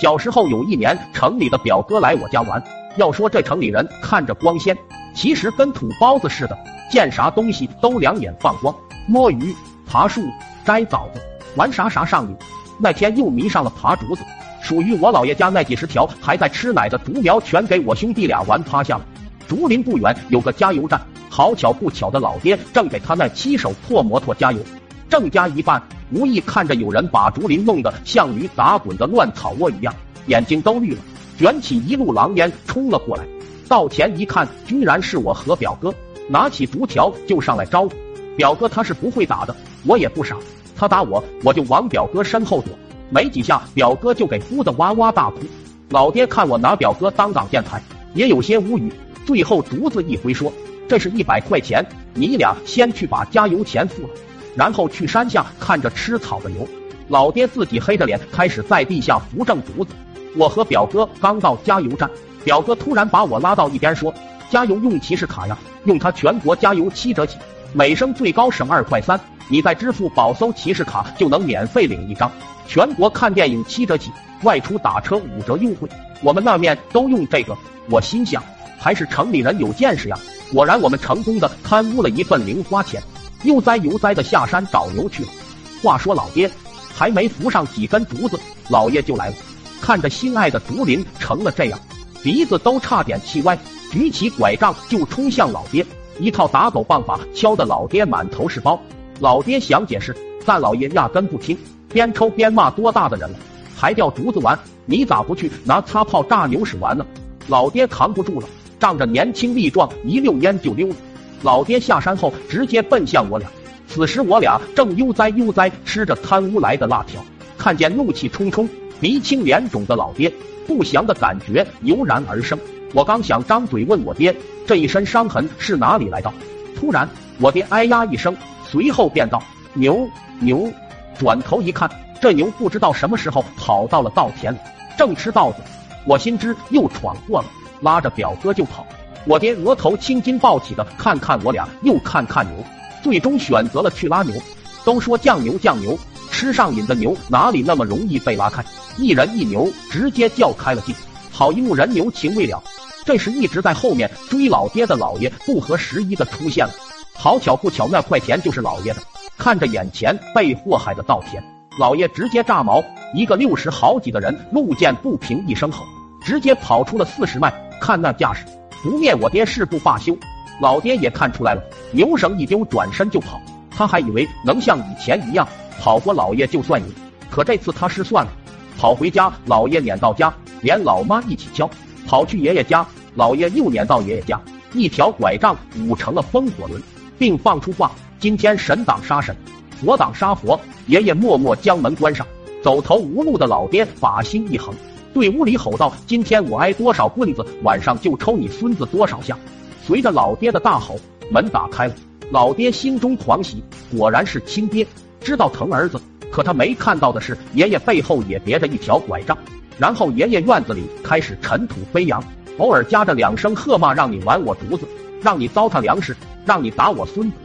小时候有一年，城里的表哥来我家玩。要说这城里人看着光鲜，其实跟土包子似的，见啥东西都两眼放光，摸鱼、爬树、摘枣子，玩啥啥上瘾。那天又迷上了爬竹子，属于我姥爷家那几十条还在吃奶的竹苗，全给我兄弟俩玩趴下了。竹林不远有个加油站，好巧不巧的，老爹正给他那七手破摩托加油。正加一半，无意看着有人把竹林弄得像驴打滚的乱草窝一样，眼睛都绿了，卷起一路狼烟冲了过来。到前一看，居然是我和表哥，拿起竹条就上来招呼。表哥他是不会打的，我也不傻，他打我我就往表哥身后躲，没几下表哥就给呼的哇哇大哭。老爹看我拿表哥当挡箭牌，也有些无语，最后竹子一挥说：“这是一百块钱，你俩先去把加油钱付了。”然后去山下看着吃草的牛，老爹自己黑着脸开始在地下扶正竹子。我和表哥刚到加油站，表哥突然把我拉到一边说：“加油用骑士卡呀，用它全国加油七折起，每升最高省二块三。你在支付宝搜骑士卡就能免费领一张。全国看电影七折起，外出打车五折优惠。我们那面都用这个。”我心想，还是城里人有见识呀！果然，我们成功的贪污了一份零花钱。悠哉悠哉的下山找牛去了。话说老爹还没扶上几根竹子，老爷就来了。看着心爱的竹林成了这样，鼻子都差点气歪，举起拐杖就冲向老爹，一套打狗棒法敲得老爹满头是包。老爹想解释，但老爷压根不听，边抽边骂：“多大的人了，还掉竹子玩？你咋不去拿擦炮炸牛屎玩呢？”老爹扛不住了，仗着年轻力壮，一溜烟就溜了。老爹下山后，直接奔向我俩。此时我俩正悠哉悠哉吃着贪污来的辣条，看见怒气冲冲、鼻青脸肿的老爹，不祥的感觉油然而生。我刚想张嘴问我爹这一身伤痕是哪里来的，突然我爹哎呀一声，随后便道：“牛牛！”转头一看，这牛不知道什么时候跑到了稻田里，正吃稻子。我心知又闯祸了，拉着表哥就跑。我爹额头青筋暴起的看看我俩，又看看牛，最终选择了去拉牛。都说酱牛酱牛，吃上瘾的牛哪里那么容易被拉开？一人一牛直接叫开了劲，好一幕人牛情未了。这时一直在后面追老爹的老爷不合时宜的出现了。好巧不巧，那块田就是老爷的。看着眼前被祸害的稻田，老爷直接炸毛。一个六十好几的人路见不平一声吼，直接跑出了四十迈。看那架势！不灭我爹誓不罢休，老爹也看出来了，牛绳一丢，转身就跑。他还以为能像以前一样跑过老爷就算赢，可这次他失算了。跑回家，老爷撵到家，连老妈一起敲。跑去爷爷家，老爷又撵到爷爷家，一条拐杖舞成了风火轮，并放出话：今天神挡杀神，佛挡杀佛。爷爷默默将门关上，走投无路的老爹把心一横。对屋里吼道：“今天我挨多少棍子，晚上就抽你孙子多少下！”随着老爹的大吼，门打开了。老爹心中狂喜，果然是亲爹，知道疼儿子。可他没看到的是，爷爷背后也别着一条拐杖。然后爷爷院子里开始尘土飞扬，偶尔夹着两声喝骂：“让你玩我犊子，让你糟蹋粮食，让你打我孙子。”